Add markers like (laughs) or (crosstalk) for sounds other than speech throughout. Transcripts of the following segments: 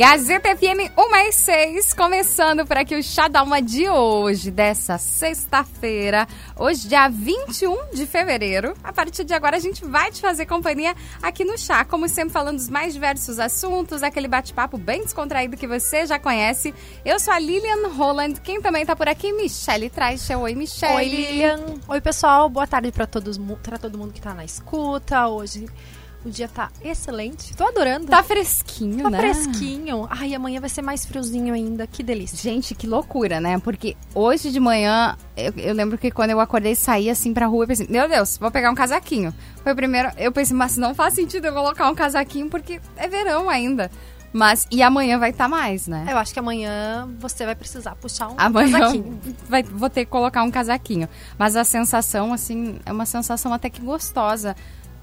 Gazeta FM 1 mais 6, começando por aqui o Chá da Uma de hoje, dessa sexta-feira, hoje dia 21 de fevereiro. A partir de agora a gente vai te fazer companhia aqui no Chá, como sempre falando dos mais diversos assuntos, aquele bate-papo bem descontraído que você já conhece. Eu sou a Lilian Holland, quem também tá por aqui, Michelle Traz. Oi, Michelle. Oi, Lilian. Oi, pessoal. Boa tarde para todo mundo que tá na escuta. Hoje o dia tá excelente. Tô adorando. Tá fresquinho, tá né? fresquinho. Ai, amanhã vai ser mais friozinho ainda. Que delícia. Gente, que loucura, né? Porque hoje de manhã, eu, eu lembro que quando eu acordei, saí assim pra rua e pensei, meu Deus, vou pegar um casaquinho. Foi o primeiro, eu pensei, mas não faz sentido eu colocar um casaquinho porque é verão ainda. Mas, e amanhã vai estar tá mais, né? Eu acho que amanhã você vai precisar puxar um amanhã casaquinho. (laughs) Vai, vou ter que colocar um casaquinho. Mas a sensação, assim, é uma sensação até que gostosa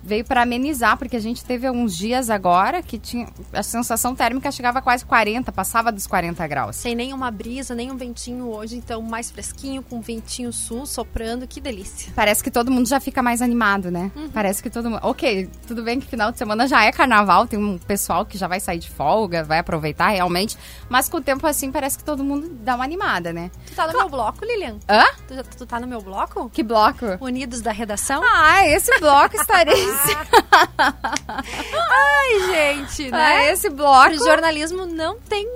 veio para amenizar, porque a gente teve alguns dias agora que tinha a sensação térmica chegava a quase 40, passava dos 40 graus. Sem nenhuma brisa, nem um ventinho hoje, então mais fresquinho, com ventinho sul soprando, que delícia. Parece que todo mundo já fica mais animado, né? Uhum. Parece que todo mundo. Ok, tudo bem que final de semana já é carnaval, tem um pessoal que já vai sair de folga, vai aproveitar realmente, mas com o tempo assim parece que todo mundo dá uma animada, né? Tu tá no meu bloco, Lilian? Hã? Tu, tu tá no meu bloco? Que bloco? Unidos da redação? Ah, esse bloco estarei (laughs) Ai, (laughs) gente, né? Ah, esse bloco. O jornalismo não tem.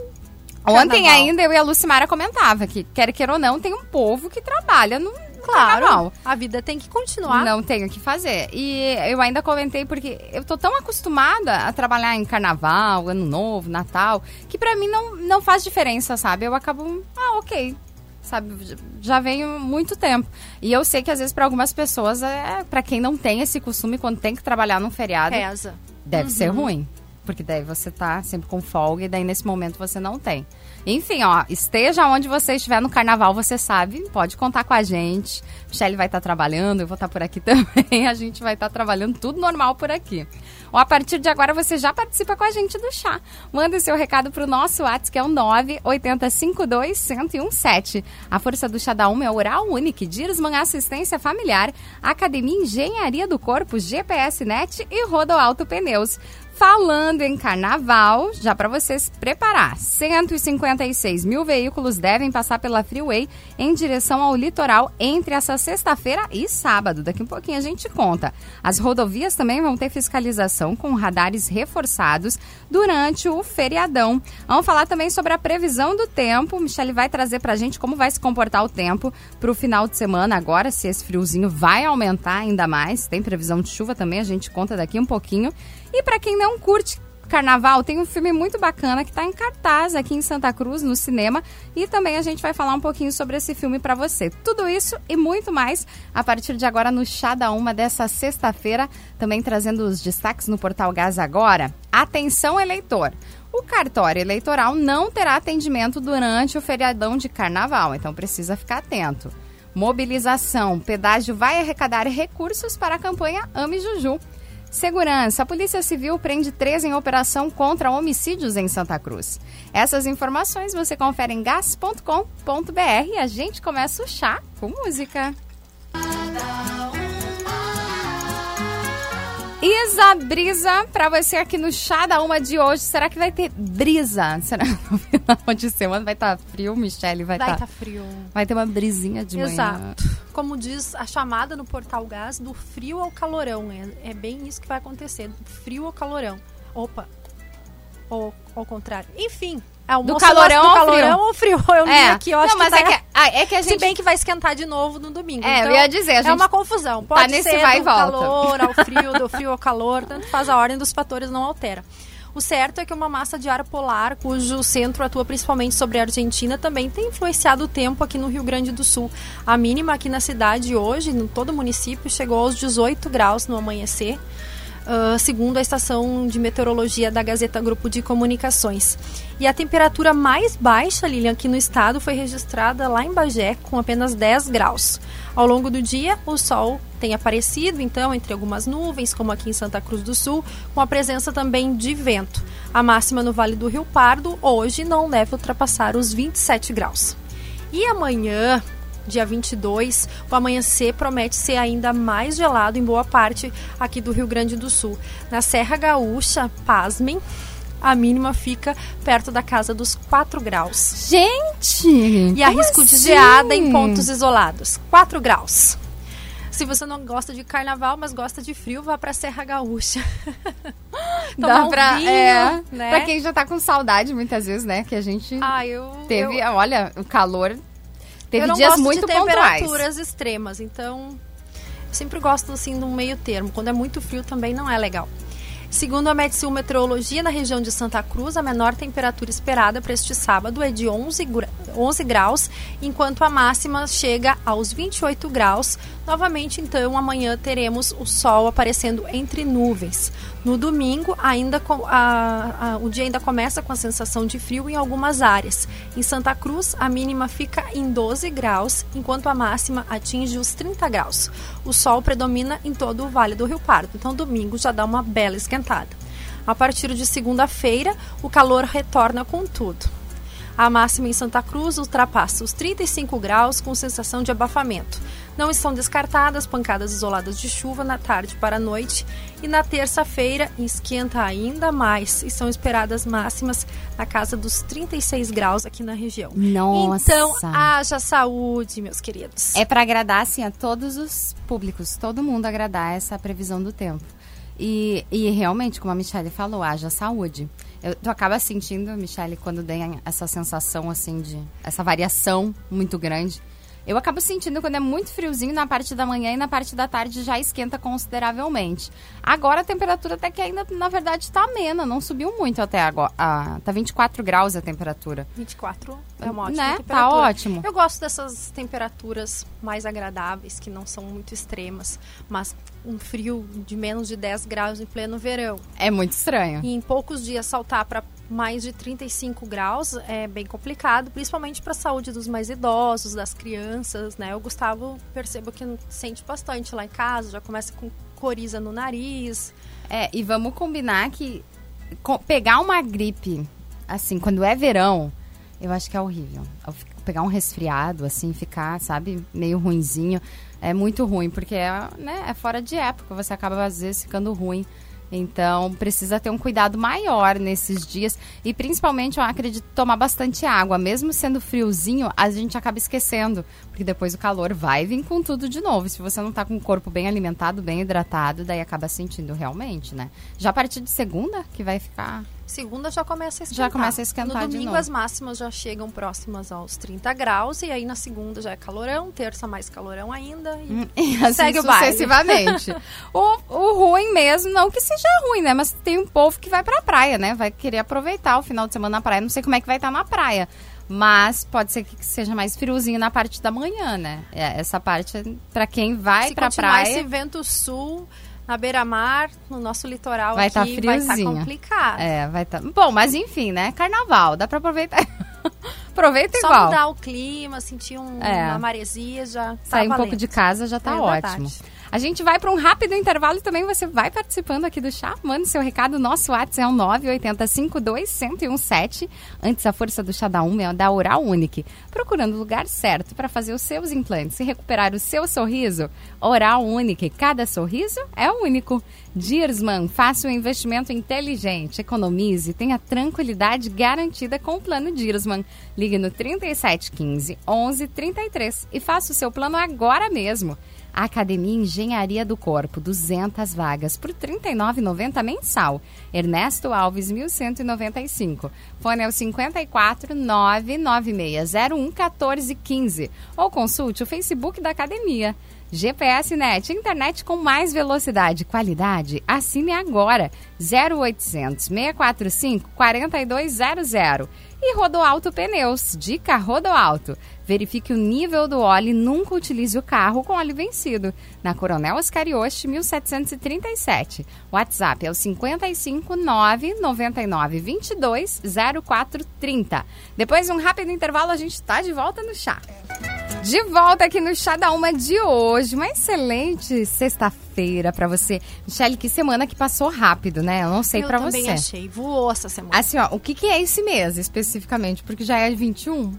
Ontem Carnaval. ainda eu e a Lucimara comentava que, quer queira ou não, tem um povo que trabalha no, Claro, carnaval. a vida tem que continuar. Não tenho o que fazer. E eu ainda comentei porque eu tô tão acostumada a trabalhar em carnaval, ano novo, Natal, que para mim não, não faz diferença, sabe? Eu acabo, ah, ok, sabe? Já venho muito tempo. E eu sei que às vezes para algumas pessoas, é, para quem não tem esse costume, quando tem que trabalhar num feriado, Reza. deve Uhum. ser ruim. Porque daí você tá sempre com folga e daí nesse momento você não tem. Enfim, ó, esteja onde você estiver no carnaval, você sabe, pode contar com a gente. Michelle vai estar trabalhando, eu vou estar por aqui (laughs) também. A gente vai estar trabalhando tudo normal por aqui. Ou a partir de agora você já participa com a gente do chá. Manda seu recado pro nosso WhatsApp, que é o 98052-1017. A força do chá da Uma é Oral Unique, Dirsman Assistência Familiar, Academia Engenharia do Corpo, GPS Net e Rodo Alto Pneus. Falando em carnaval, já para você se preparar, 156 mil veículos devem passar pela Freeway em direção ao litoral entre essa sexta-feira e sábado. Daqui um pouquinho a gente conta. As rodovias também vão ter fiscalização com radares reforçados durante o feriadão. Vamos falar também sobre a previsão do tempo. Michele vai trazer para a gente como vai se comportar o tempo para o final de semana agora, se esse friozinho vai aumentar ainda mais. Tem previsão de chuva também, a gente conta daqui um pouquinho. E para quem não curte carnaval, tem um filme muito bacana que está em cartaz aqui em Santa Cruz, no cinema. E também a gente vai falar um pouquinho sobre esse filme para você. Tudo isso e muito mais a partir de agora no Chá da Uma dessa sexta-feira. Também trazendo os destaques no Portal Gás Agora. Atenção, eleitor! O cartório eleitoral não terá atendimento durante o feriadão de carnaval, então precisa ficar atento. Mobilização. Pedágio vai arrecadar recursos para a campanha Ame Juju. Segurança. A Polícia Civil prende três em operação contra homicídios em Santa Cruz. Essas informações você confere em gas.com.br e a gente começa o chá com música. Isa Brisa, pra você aqui no Chá da Uma de hoje. Será que vai ter brisa? (laughs) Será que no final de semana vai estar tá frio, Michelle? Vai estar. tá frio. Vai ter uma brisinha de manhã. Exato. Como diz a chamada no Portal Gás, do frio ao calorão. É, é bem isso que vai acontecer. Do frio ao calorão. Opa. Ou ao contrário. Enfim. É Do calorão ao do calorão ou frio? (laughs) Eu li É. aqui, eu acho Não, que tá é que, ah, é que a Se gente bem que vai esquentar de novo no domingo. É, eu então, ia dizer, a É gente uma confusão. Pode tá nesse ser vai e do volta. calor ao (laughs) frio, do frio ao calor, tanto faz a ordem dos fatores não altera. O certo é que uma massa de ar polar, cujo centro atua principalmente sobre a Argentina, também tem influenciado o tempo aqui no Rio Grande do Sul. A mínima aqui na cidade hoje, em todo o município, chegou aos 18 graus no amanhecer. Uh, segundo a estação de meteorologia da Gazeta Grupo de Comunicações. E a temperatura mais baixa, Lilian, aqui no estado foi registrada lá em Bagé, com apenas 10 graus. Ao longo do dia, o sol tem aparecido, então, entre algumas nuvens, como aqui em Santa Cruz do Sul, com a presença também de vento. A máxima no Vale do Rio Pardo hoje não deve ultrapassar os 27 graus. E amanhã, dia 22, o amanhecer promete ser ainda mais gelado em boa parte aqui do Rio Grande do Sul. Na Serra Gaúcha, pasmem, a mínima fica perto da casa dos 4 graus. Gente! E arrisco de assim? geada em pontos isolados. 4 graus. Se você não gosta de carnaval, mas gosta de frio, vá pra Serra Gaúcha. (laughs) Dá um pra, vinho, é, né? pra quem já tá com saudade muitas vezes, né? Que a gente Ah, eu teve, eu, olha, o calor teve eu não dias gosto muito de pontuais. temperaturas extremas, então eu sempre gosto assim de um meio termo. Quando é muito frio também não é legal. Segundo a Metsul Meteorologia, na região de Santa Cruz, a menor temperatura esperada para este sábado é de 11, gra- 11 graus, enquanto a máxima chega aos 28 graus. Novamente, então, amanhã teremos o sol aparecendo entre nuvens. No domingo, ainda a- a- o dia ainda começa com a sensação de frio em algumas áreas. Em Santa Cruz, a mínima fica em 12 graus, enquanto a máxima atinge os 30 graus. O sol predomina em todo o Vale do Rio Pardo, então domingo já dá uma bela esquentada. A partir de segunda-feira, o calor retorna com tudo. A máxima em Santa Cruz ultrapassa os 35 graus com sensação de abafamento. Não estão descartadas pancadas isoladas de chuva na tarde para a noite e na terça-feira esquenta ainda mais e são esperadas máximas na casa dos 36 graus aqui na região. Nossa. Então, haja saúde, meus queridos. É para agradar, assim, a todos os públicos, todo mundo agradar essa previsão do tempo. E, e realmente, como a Michelle falou, haja saúde. Eu, tu acaba sentindo, Michelle, quando tem essa sensação, assim, de... Essa variação muito grande. Eu acabo sentindo quando é muito friozinho na parte da manhã e na parte da tarde já esquenta consideravelmente. Agora a temperatura até que ainda, na verdade, está amena, não subiu muito até agora. Ah, tá 24 graus a temperatura. 24 é uma ótima Né? Tá temperatura. ótimo. Eu gosto dessas temperaturas mais agradáveis, que não são muito extremas, mas um frio de menos de 10 graus em pleno verão. É muito estranho. E em poucos dias saltar para mais de 35 graus é bem complicado, principalmente para a saúde dos mais idosos, das crianças, né? O Gustavo percebo que sente bastante lá em casa, já começa com coriza no nariz. É, e vamos combinar que pegar uma gripe, assim, quando é verão, eu acho que é horrível. Pegar um resfriado, assim, ficar, sabe, meio ruinzinho, é muito ruim, porque é, né, é fora de época, você acaba às vezes ficando ruim. Então, precisa ter um cuidado maior nesses dias. E principalmente, eu acredito, tomar bastante água. Mesmo sendo friozinho, a gente acaba esquecendo. Porque depois o calor vai vir com tudo de novo. Se você não tá com o corpo bem alimentado, bem hidratado, daí acaba sentindo realmente, né? Já a partir de segunda, que vai ficar. Segunda já começa a esquentar. Já começa a esquentar No domingo as máximas já chegam próximas aos 30 graus e aí na segunda já é calorão, terça mais calorão ainda e (laughs) E assim Segue o baile. sucessivamente. (laughs) o, o ruim mesmo, não que seja ruim, né? Mas tem um povo que vai pra praia, né? Vai querer aproveitar o final de semana na praia. Não sei como é que vai estar na praia. Mas pode ser que seja mais friozinho na parte da manhã, né? É, essa parte, pra quem vai se pra praia. esse vento sul na beira-mar, no nosso litoral Vai aqui, tá vai estar friozinho. complicado. É, vai estar. Bom, mas enfim, né? Carnaval, dá pra aproveitar. (laughs) Aproveita Só igual. mudar o clima, sentir um- É. uma maresia já tá Sair um pouco de casa já tá É ótimo. A gente vai para um rápido intervalo e também você vai participando aqui do chá. Mande seu recado. Nosso WhatsApp é o 98052-1017. Antes, a força do chá da Uma é da Oral Unique. Procurando o lugar certo para fazer os seus implantes e recuperar o seu sorriso, Oral Unique. Cada sorriso é único. Dirsman, faça um investimento inteligente, economize, tenha tranquilidade garantida com o plano Dirsman. Ligue no 3715 1133 e faça o seu plano agora mesmo. Academia Engenharia do Corpo, 200 vagas por R$ 39,90 mensal. Ernesto Alves, 1195. Fone é o 54 99601 1415. Ou consulte o Facebook da Academia. GPS Net, internet com mais velocidade e qualidade. Assine agora. 0800 645 4200. E Rodoalto Pneus. Dica Rodoalto. Verifique o nível do óleo e nunca utilize o carro com óleo vencido. Na Coronel Oscarioste, 1737. WhatsApp é o 55 999 22 0430. Depois de um rápido intervalo, a gente está de volta no chá. De volta aqui no Chá da Uma de hoje. Uma excelente sexta-feira para você. Michelle, que semana que passou rápido, né? Eu não sei para você. Eu também achei. Voou essa semana. Assim, ó, o que, que é esse mês especificamente? Porque já é 21?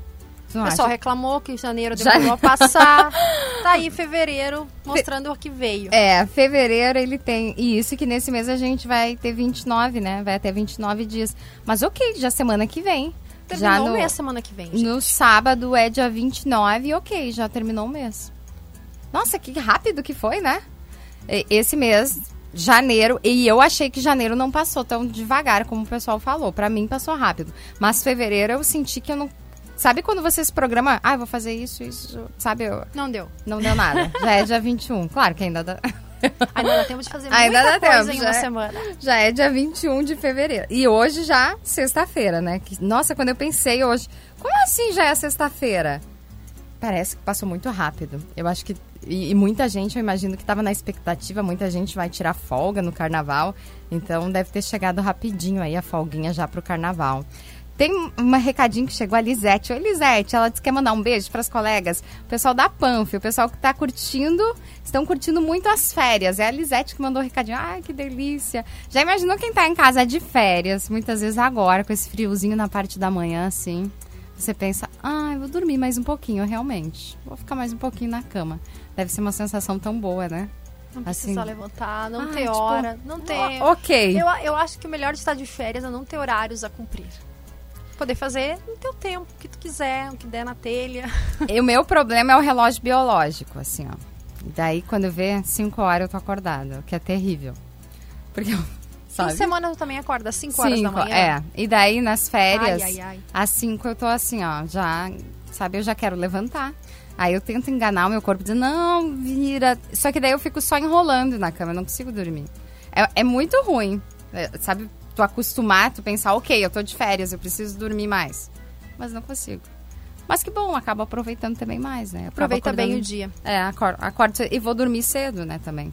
O pessoal reclamou que janeiro demorou Já... a passar. (laughs) tá aí fevereiro mostrando Fe... o que veio. É, fevereiro ele tem. E isso que nesse mês a gente vai ter 29, né? Vai até 29 dias. Mas ok, já semana que vem. Terminou já no, o mês semana que vem. Gente. No sábado é dia 29, ok, já terminou o mês. Nossa, que rápido que foi, né? Esse mês, janeiro, e eu achei que janeiro não passou tão devagar como o pessoal falou. Para mim passou rápido. Mas fevereiro eu senti que eu não Sabe quando você se programa, ah, eu vou fazer isso, isso, sabe? Eu... Não deu. Não deu nada. já é dia 21. Claro que ainda dá. (laughs) Ainda dá tempo de fazer ainda muita dá coisa tempo, em uma já é- semana. É, já é dia 21 de fevereiro. E hoje já, sexta-feira, né? Que, nossa, quando eu pensei hoje, como assim já é sexta-feira? Parece que passou muito rápido. Eu acho que. E, e muita gente, eu imagino que estava na expectativa, muita gente vai tirar folga no carnaval. Então deve ter chegado rapidinho aí a folguinha já pro carnaval. Tem um recadinho que chegou a Lisete. Oi, Lisete. Ela disse que quer mandar um beijo para as colegas. O pessoal da Panf, o pessoal que está curtindo, estão curtindo muito as férias. É a Lisete que mandou o recadinho. Ai, que delícia. Já imaginou quem está em casa de férias, muitas vezes agora, com esse friozinho na parte da manhã, assim. Você pensa, ah, vou dormir mais um pouquinho, realmente. Vou ficar mais um pouquinho na cama. Deve ser uma sensação tão boa, né? Não precisa assim, levantar, não ter tipo, hora, não ter. Ok. Eu, eu acho que o melhor de estar de férias é não ter horários a cumprir poder fazer no teu tempo, o que tu quiser, o que der na telha. E o meu problema é o relógio biológico, assim, ó. Daí, quando vê 5 horas, eu tô acordada, o que é terrível. Porque eu, sabe? Em semana tu também acorda às 5 horas da manhã? É, e daí nas férias, ai, ai, ai. às 5 eu tô assim, ó, já, sabe, eu já quero levantar. Aí eu tento enganar o meu corpo, dizendo, não, vira. Só que daí eu fico só enrolando na cama, eu não consigo dormir. É, é muito ruim, é, sabe? Tu acostumar, tu pensar, ok, eu tô de férias, eu preciso dormir mais. Mas não consigo. Mas que bom, acaba aproveitando também mais, né? Aproveita bem o dia. É, acordo, acordo e vou dormir cedo, né, também.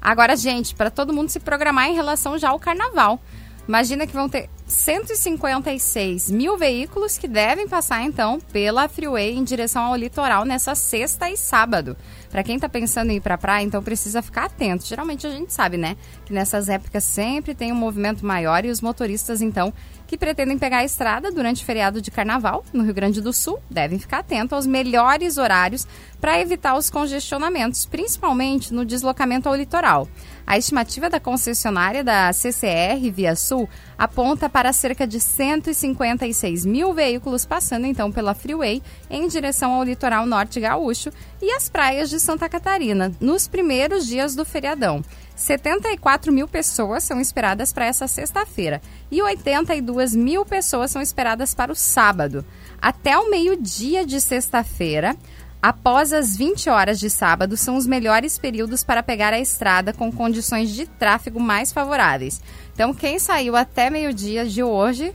Agora, gente, para todo mundo se programar em relação já ao carnaval. Imagina que vão ter 156 mil veículos que devem passar, então, pela Freeway em direção ao litoral nessa sexta e sábado. Para quem está pensando em ir para a praia, então precisa ficar atento. Geralmente a gente sabe, né, que nessas épocas sempre tem um movimento maior e os motoristas, então, que pretendem pegar a estrada durante o feriado de carnaval no Rio Grande do Sul devem ficar atentos aos melhores horários para evitar os congestionamentos, principalmente no deslocamento ao litoral. A estimativa da concessionária da CCR Via Sul aponta para cerca de 156 mil veículos passando então pela Freeway em direção ao litoral norte gaúcho e as praias de Santa Catarina nos primeiros dias do feriadão. 74 mil pessoas são esperadas para essa sexta-feira e 82 mil pessoas são esperadas para o sábado. Até o meio-dia de sexta-feira, após as 20 horas de sábado, são os melhores períodos para pegar a estrada com condições de tráfego mais favoráveis. Então, quem saiu até meio-dia de hoje,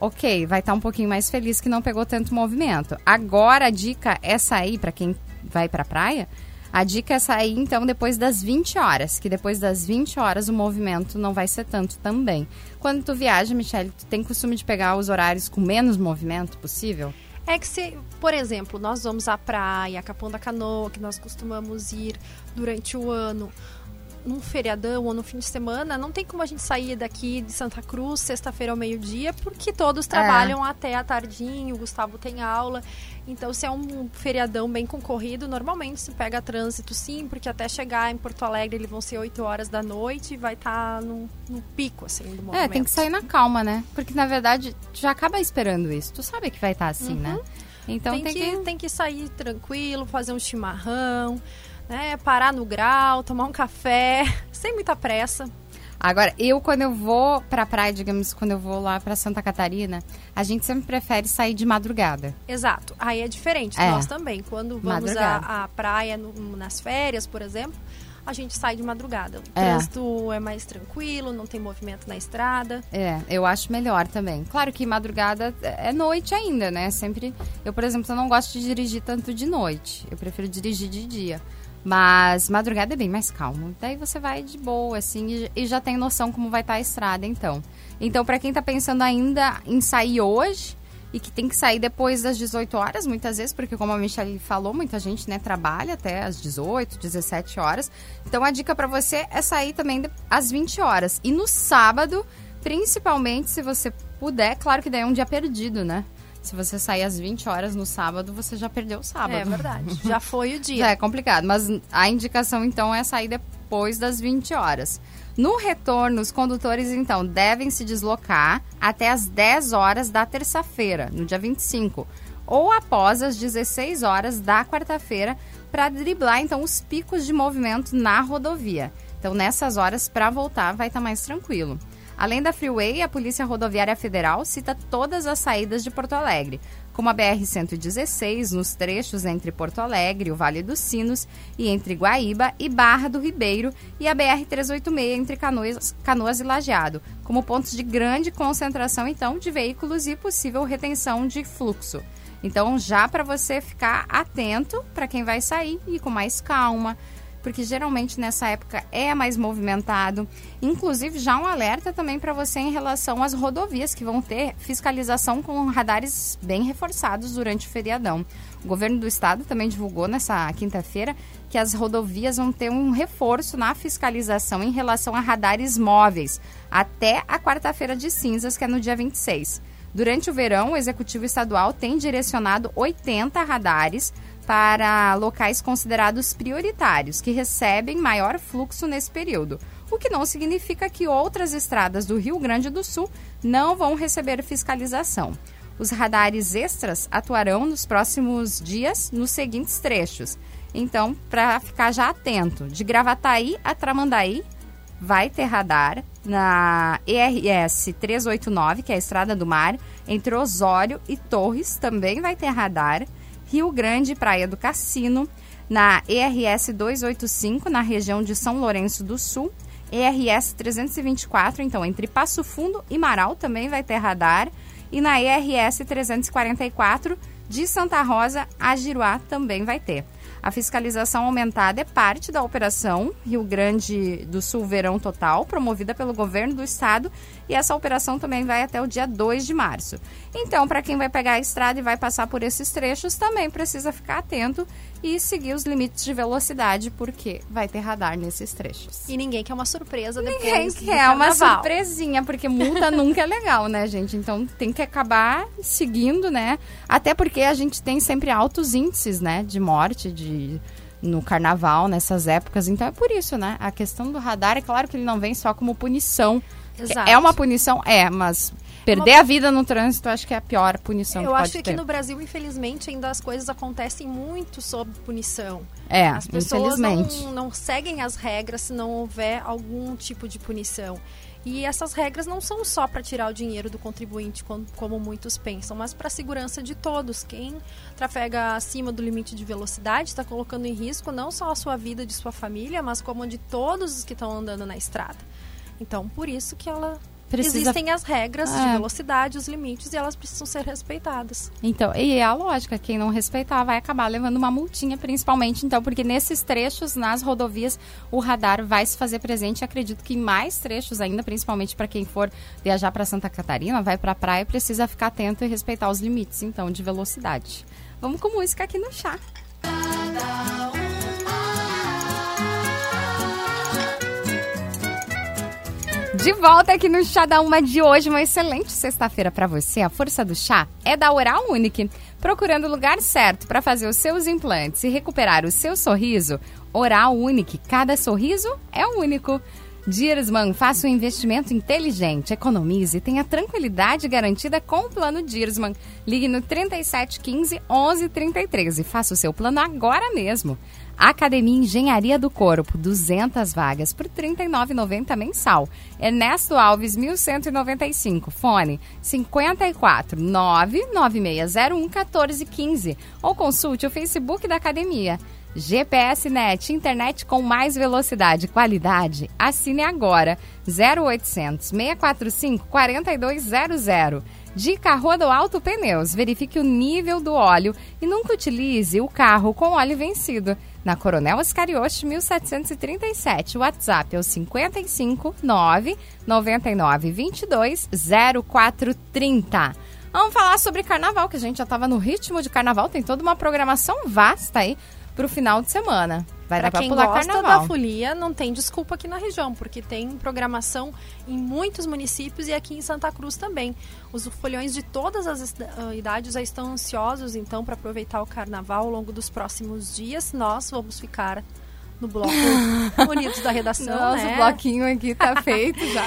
ok, vai estar um pouquinho mais feliz que não pegou tanto movimento. Agora, a dica é sair para quem vai para a praia a dica é sair então depois das 20 horas, que depois das 20 horas o movimento não vai ser tanto também. Quando tu viaja, Michelle, tu tem costume de pegar os horários com menos movimento possível? É que se, por exemplo, nós vamos à praia, Capão da Canoa, que nós costumamos ir durante o ano, num feriadão ou no fim de semana, não tem como a gente sair daqui de Santa Cruz sexta-feira ao meio-dia, porque todos trabalham é. até a tardinho, o Gustavo tem aula. Então, se é um feriadão bem concorrido, normalmente se pega trânsito sim, porque até chegar em Porto Alegre eles vão ser 8 horas da noite e vai estar tá no, no, pico, assim, do movimento. É, tem que sair na calma, né? Porque, na verdade, já acaba esperando isso. Tu sabe que vai estar tá assim, né? uhum. né? Então tem, tem que, que, tem que sair tranquilo, fazer um chimarrão, né? Parar no grau, tomar um café, (laughs) sem muita pressa. Agora, eu quando eu vou pra praia, digamos, quando eu vou lá pra Santa Catarina, a gente sempre prefere sair de madrugada. Exato. Aí é diferente. É. Nós também. Quando vamos à, à praia no- nas férias, por exemplo, a gente sai de madrugada. O É. trânsito é mais tranquilo, não tem movimento na estrada. É, eu acho melhor também. Claro que madrugada é noite ainda, né? Sempre. Eu, por exemplo, eu não gosto de dirigir tanto de noite. Eu prefiro dirigir de dia. Mas madrugada é bem mais calmo. Daí você vai de boa, assim, e, já tem noção como vai estar a estrada, então. Então, pra quem tá pensando ainda em sair hoje e que tem que sair depois das 18 horas, muitas vezes, porque como a Michelle falou, muita gente, né, trabalha até às 18, 17 horas. Então, a dica pra você é sair também às 20 horas. E no sábado, principalmente se você puder, claro que daí é um dia perdido, né? Se você sair às 20 horas no sábado, você já perdeu o sábado. É verdade. (laughs) Já foi o dia. Já é complicado, mas a indicação então é sair depois das 20 horas. No retorno, os condutores então devem se deslocar até as 10 horas da terça-feira, no dia 25, ou após as 16 horas da quarta-feira, para driblar então os picos de movimento na rodovia. Então, nessas horas, para voltar, vai estar mais tranquilo. Além da Freeway, a Polícia Rodoviária Federal cita todas as saídas de Porto Alegre, como a BR-116, nos trechos entre Porto Alegre, o Vale dos Sinos, e entre Guaíba e Barra do Ribeiro, e a BR-386 entre Canoas, Canoas e Lajeado, como pontos de grande concentração, então, de veículos e possível retenção de fluxo. Então, já para você ficar atento para quem vai sair e com mais calma, porque geralmente nessa época é mais movimentado. Inclusive, já um alerta também para você em relação às rodovias que vão ter fiscalização com radares bem reforçados durante o feriadão. O governo do estado também divulgou nessa quinta-feira que as rodovias vão ter um reforço na fiscalização em relação a radares móveis até a quarta-feira de cinzas, que é no dia 26. Durante o verão, o Executivo Estadual tem direcionado 80 radares para locais considerados prioritários, que recebem maior fluxo nesse período, o que não significa que outras estradas do Rio Grande do Sul não vão receber fiscalização. Os radares extras atuarão nos próximos dias nos seguintes trechos. Então, para ficar já atento, de Gravataí a Tramandaí, vai ter radar na ERS 389, que é a Estrada do Mar, entre Osório e Torres, também vai ter radar. Rio Grande, Praia do Cassino, na ERS 285, na região de São Lourenço do Sul. ERS 324, então entre Passo Fundo e Marau também vai ter radar. E na ERS 344, de Santa Rosa a Giruá também vai ter. A fiscalização aumentada é parte da operação Rio Grande do Sul Verão Total, promovida pelo governo do estado, e essa operação também vai até o dia 2 de março. Então, para quem vai pegar a estrada e vai passar por esses trechos, também precisa ficar atento e seguir os limites de velocidade, porque vai ter radar nesses trechos. E ninguém quer uma surpresa Ninguém depois do quer uma surpresinha, porque multa (laughs) nunca é legal, né, gente? Então tem que acabar seguindo, né? Até porque a gente tem sempre altos índices, né, de morte, de no carnaval, nessas épocas. Então é por isso, né? A questão do radar, é claro que ele não vem só como punição. Exato. É uma punição? É, mas perder a vida no trânsito acho que é a pior punição Eu que acho que ter. no Brasil, infelizmente, ainda as coisas acontecem muito sob punição. É, As pessoas não, infelizmente. não seguem as regras se não houver algum tipo de punição. E essas regras não são só para tirar o dinheiro do contribuinte, como, como muitos pensam, mas para a segurança de todos. Quem trafega acima do limite de velocidade está colocando em risco não só a sua vida de sua família, mas como a de todos os que estão andando na estrada. Então, por isso que ela Precisa- existem as regras de É. velocidade, os limites, e elas precisam ser respeitadas. Então, e é a lógica, quem não respeitar vai acabar levando uma multinha, principalmente, então, porque nesses trechos, nas rodovias, o radar vai se fazer presente. Acredito que em mais trechos ainda, principalmente para quem for viajar para Santa Catarina, vai para a praia, precisa ficar atento e respeitar os limites, então, de velocidade. Vamos com música aqui no chá. De volta aqui no Chá da Uma de hoje, uma excelente sexta-feira para você. A força do chá é da Oral Unique. Procurando o lugar certo para fazer os seus implantes e recuperar o seu sorriso, Oral Unique. Cada sorriso é único. Dirsman, faça um investimento inteligente, economize e tenha tranquilidade garantida com o plano Dirsman. Ligue no 3715 1133 e faça o seu plano agora mesmo. Academia Engenharia do Corpo, 200 vagas por R$ 39,90 mensal. Ernesto Alves, 1195. Fone 54 99601 1415. Ou consulte o Facebook da academia. GPS Net, internet com mais velocidade e qualidade. Assine agora 0800 645 4200. Dica Rodo Alto Pneus. Verifique o nível do óleo e nunca utilize o carro com óleo vencido. Na Coronel Oscarioche, 1737. O WhatsApp é o 55 9 99 22 0430. Vamos falar sobre carnaval, que a gente já estava no ritmo de carnaval, tem toda uma programação vasta aí para o final de semana. Vai pra dar quem pular gosta carnaval. da folia, não tem desculpa aqui na região, porque tem programação em muitos municípios e aqui em Santa Cruz também. Os foliões de todas as uh, idades já estão ansiosos, então, para aproveitar o carnaval ao longo dos próximos dias. Nós vamos ficar no bloco bonito da redação. Nossa, né? o bloquinho aqui tá (laughs) feito já.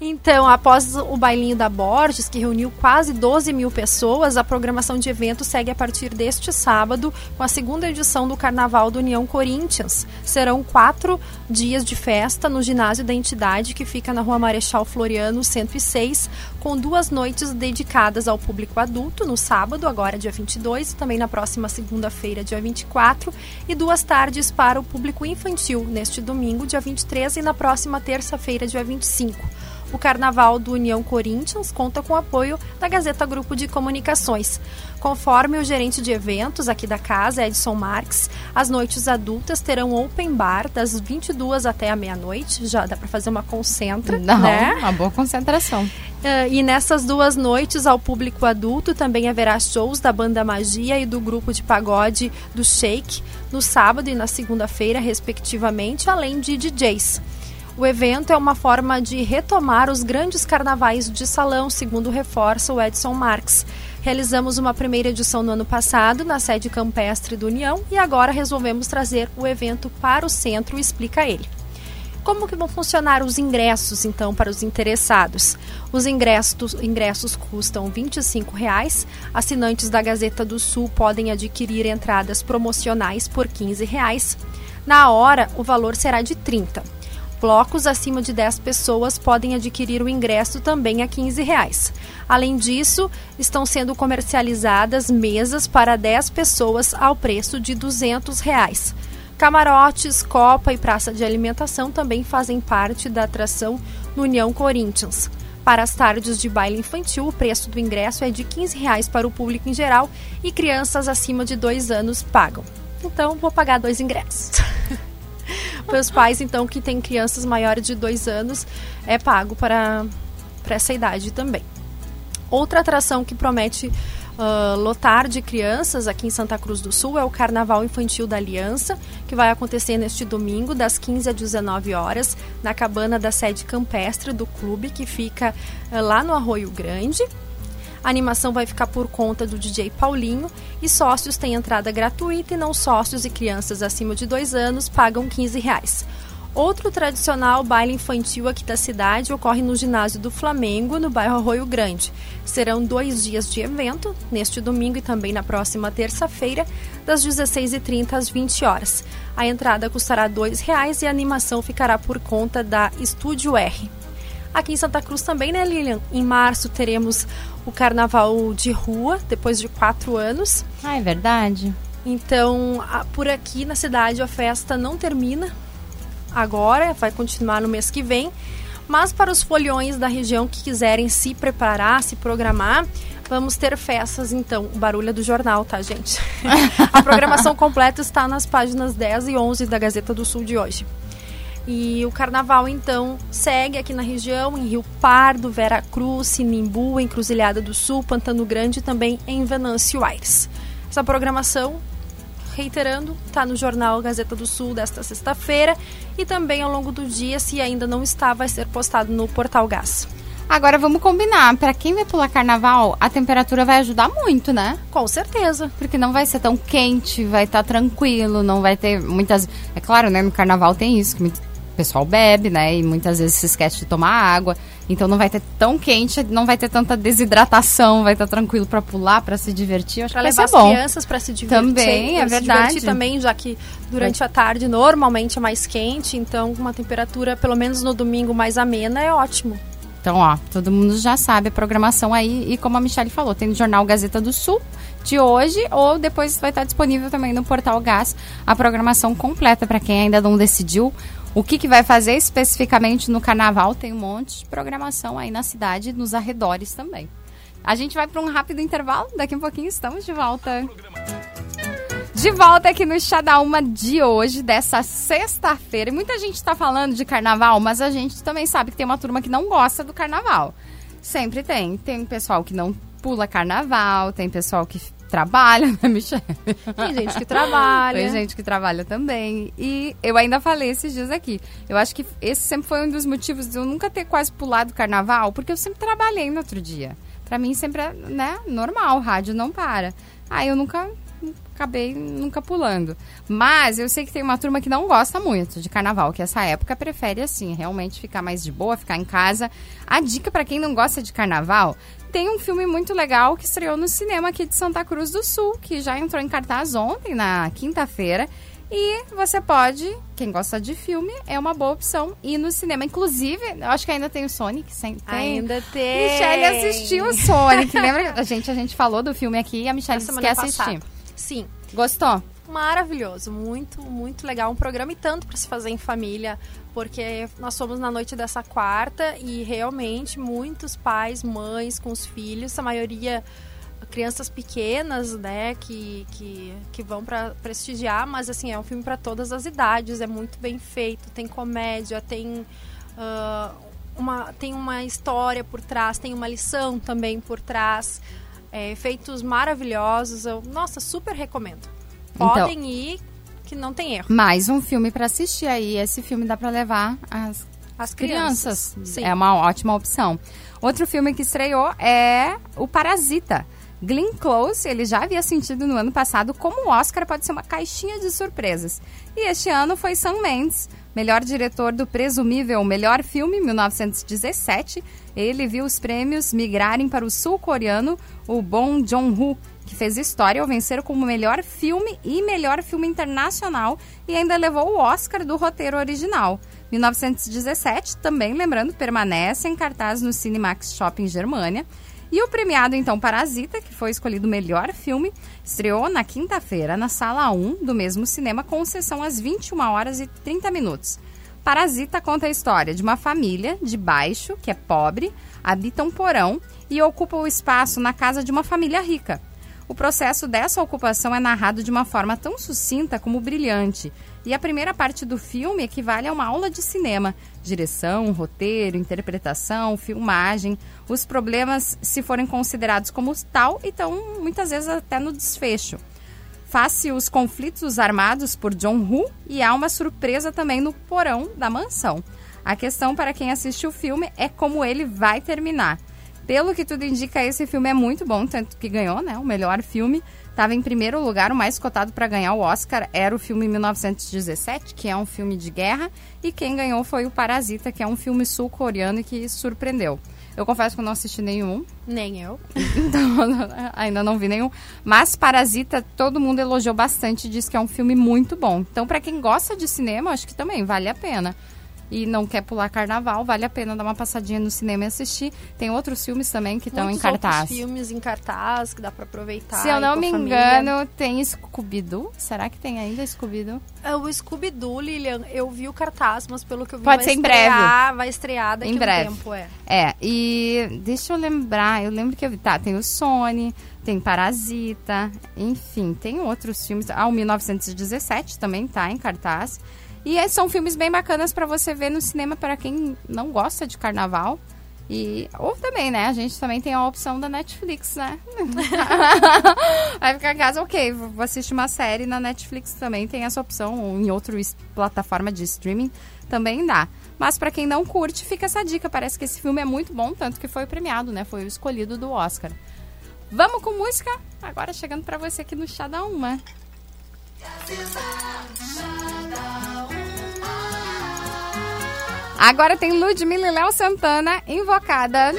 então, após o bailinho da Borges, que reuniu quase 12 mil pessoas, a programação de evento segue a partir deste sábado com a segunda edição do Carnaval do União Corinthians. Serão quatro dias de festa no ginásio da entidade, que fica na rua Marechal Floriano 106, com duas noites dedicadas ao público adulto, no sábado, agora dia 22, e também na próxima segunda-feira, dia 24, e duas tardes para o público infantil neste domingo, dia 23, e na próxima terça-feira, dia 25. O Carnaval do União Corinthians conta com o apoio da Gazeta Grupo de Comunicações. Conforme o gerente de eventos aqui da casa, Edson Marques, as noites adultas terão open bar das 22 até a meia-noite. Já dá para fazer uma concentra, Não, né? Uma boa concentração. Uh, e nessas duas noites, ao público adulto, também haverá shows da banda Magia e do grupo de pagode do Shake, no sábado e na segunda-feira, respectivamente, além de DJs. O evento é uma forma de retomar os grandes carnavais de salão, segundo reforça o Edson Marques. Realizamos uma primeira edição no ano passado, na sede campestre do União, e agora resolvemos trazer o evento para o centro, explica ele. Como que vão funcionar os ingressos, então, para os interessados? Os ingressos, ingressos custam 25 reais. Assinantes da Gazeta do Sul podem adquirir entradas promocionais por 15 reais. Na hora, o valor será de R$ 30 Blocos acima de 10 pessoas podem adquirir o ingresso também a 15 reais. Além disso, estão sendo comercializadas mesas para 10 pessoas ao preço de 200 reais. Camarotes, copa e praça de alimentação também fazem parte da atração no União Corinthians. Para as tardes de baile infantil, o preço do ingresso é de 15 reais para o público em geral e crianças acima de 2 anos pagam. Então, vou pagar dois ingressos. (laughs) para os pais, então, que têm crianças maiores de dois anos, é pago para, para essa idade também. Outra atração que promete uh, lotar de crianças aqui em Santa Cruz do Sul é o Carnaval Infantil da Aliança, que vai acontecer neste domingo, das 15 às 19 horas, na cabana da sede campestre do clube, que fica uh, lá no Arroio Grande. A animação vai ficar por conta do DJ Paulinho e sócios têm entrada gratuita e não sócios e crianças acima de dois anos pagam 15 reais. Outro tradicional baile infantil aqui da cidade ocorre no ginásio do Flamengo, no bairro Arroio Grande. Serão dois dias de evento, neste domingo e também na próxima terça-feira, das 16h30 às 20 horas. A entrada custará R$ 2,00 e a animação ficará por conta da Estúdio R. Aqui em Santa Cruz também, né, Lilian? Em março teremos o carnaval de rua, depois de quatro anos. Ah, é verdade. Então, a, por aqui na cidade a festa não termina agora, vai continuar no mês que vem. Mas para os foliões da região que quiserem se preparar, se programar, vamos ter festas então. O barulho é do jornal, tá, gente? (laughs) a programação completa está nas páginas 10 e 11 da Gazeta do Sul de hoje. E o carnaval, então, segue aqui na região, em Rio Pardo, Vera Cruz, Sinimbu, Encruzilhada do Sul, Pantano Grande e também em Venâncio Aires. Essa programação, reiterando, está no jornal Gazeta do Sul desta sexta-feira e também ao longo do dia, se ainda não está, vai ser postado no Portal Gás. Agora vamos combinar, para quem vai pular carnaval, a temperatura vai ajudar muito, né? Com certeza. Porque não vai ser tão quente, vai estar tá tranquilo, não vai ter muitas. É claro, né? No carnaval tem isso, que pessoal bebe, né? E muitas vezes se esquece de tomar água. Então não vai ter tão quente, não vai ter tanta desidratação, vai estar tranquilo para pular, para se divertir. Acho pra que levar bom. crianças para se divertir. Também, é verdade. também, já que durante vai. a tarde normalmente é mais quente, então uma temperatura, pelo menos no domingo, mais amena é ótimo. Então, ó, todo mundo já sabe a programação aí. E como a Michelle falou, tem no jornal Gazeta do Sul de hoje ou depois vai estar disponível também no Portal Gás a programação completa para quem ainda não decidiu o que, que vai fazer especificamente no carnaval. Tem um monte de programação aí na cidade, nos arredores também. A gente vai para um rápido intervalo, daqui a pouquinho estamos de volta. De volta aqui no Chá da Uma de hoje, dessa sexta-feira. E muita gente está falando de carnaval, mas a gente também sabe que tem uma turma que não gosta do carnaval. Sempre tem. Tem pessoal que não pula carnaval, tem pessoal que trabalha, (laughs) né, Michelle? Tem gente que trabalha. Tem gente que trabalha também. E eu ainda falei esses dias aqui. Eu acho que esse sempre foi um dos motivos de eu nunca ter quase pulado carnaval, porque eu sempre trabalhei no outro dia. Pra mim sempre é, né, normal, rádio não para. Aí eu nunca acabei nunca pulando. Mas eu sei que tem uma turma que não gosta muito de carnaval, que essa época prefere assim, realmente ficar mais de boa, ficar em casa. A dica para quem não gosta de carnaval, tem um filme muito legal que estreou no cinema aqui de Santa Cruz do Sul, que já entrou em cartaz ontem, na quinta-feira. E você pode, quem gosta de filme, é uma boa opção ir no cinema. Inclusive, eu acho que ainda tem o Sonic. Tem. Ainda tem. Michelle assistiu o Sonic. Lembra? A gente, a gente falou do filme aqui e a Michelle disse que assistir. Sim. Gostou? Maravilhoso, muito, muito legal. Um programa e tanto para se fazer em família, porque nós fomos na noite dessa quarta e realmente muitos pais, mães com os filhos, a maioria crianças pequenas, né, que, que, que vão para prestigiar, mas assim, é um filme para todas as idades, é muito bem feito, tem comédia, tem uh, uma, tem uma história por trás, tem uma lição também por trás, é, efeitos maravilhosos, eu, nossa, super recomendo. Então, Podem então, ir, que não tem erro. Mais um filme para assistir aí. Esse filme dá para levar as, as crianças. crianças. É uma ótima opção. Outro filme que estreou é O Parasita. Glenn Close, ele já havia sentido no ano passado como o Oscar pode ser uma caixinha de surpresas. E este ano foi Sam Mendes, melhor diretor do presumível melhor filme, 1917. Ele viu os prêmios migrarem para o sul-coreano, o Bong Joon-ho, que fez história ao vencer como melhor filme e melhor filme internacional e ainda levou o Oscar do roteiro original. 1917, também lembrando, permanece em cartaz no Cinemax Shopping Germânia. E o premiado, então, Parasita, que foi escolhido melhor filme, estreou na quinta-feira na sala 1 do mesmo cinema, com sessão às 21 horas e 30 minutos. Parasita conta a história de uma família de baixo, que é pobre, habita um porão e ocupa o espaço na casa de uma família rica. O processo dessa ocupação é narrado de uma forma tão sucinta como brilhante. E a primeira parte do filme equivale a uma aula de cinema: direção, roteiro, interpretação, filmagem. Os problemas, se forem considerados como tal, estão muitas vezes até no desfecho. Faz-se os conflitos armados por John Woo e há uma surpresa também no porão da mansão. A questão para quem assiste o filme é como ele vai terminar. Pelo que tudo indica, esse filme é muito bom, tanto que ganhou, né? O melhor filme. Estava em primeiro lugar, o mais cotado para ganhar o Oscar era o filme 1917, que é um filme de guerra, e quem ganhou foi o Parasita, que é um filme sul-coreano e que surpreendeu. Eu confesso que eu não assisti nenhum. Nem eu. (laughs) Então, (laughs) ainda não vi nenhum. Mas Parasita, todo mundo elogiou bastante, diz que é um filme muito bom. Então, para quem gosta de cinema, acho que também vale a pena e não quer pular carnaval, vale a pena dar uma passadinha no cinema e assistir. Tem outros filmes também que estão em cartaz. Filmes em cartaz que dá para aproveitar. Se eu não me engano, tem Scooby-Doo. Será que tem ainda Scooby-Doo? É, o Scooby-Doo, Lilian, eu vi o cartaz, mas pelo que eu vi Pode ser em estrear, breve. vai estrear daqui em breve. um tempo, é. É, e deixa eu lembrar, eu lembro que eu vi, tá, tem o Sony, tem Parasita, enfim, tem outros filmes. Ah, o 1917 também tá em cartaz. E é, são filmes bem bacanas para você ver no cinema para quem não gosta de carnaval. E, ou também, né? A gente também tem a opção da Netflix, né? (laughs) Vai ficar em casa, ok, vou assistir uma série na Netflix também tem essa opção, ou em outra plataforma de streaming também dá. Mas para quem não curte, fica essa dica. Parece que esse filme é muito bom, tanto que foi premiado, né? Foi o escolhido do Oscar. Vamos com música? Agora chegando para você aqui no Chá da Uma. Agora tem Ludmilla e Léo Santana, invocada.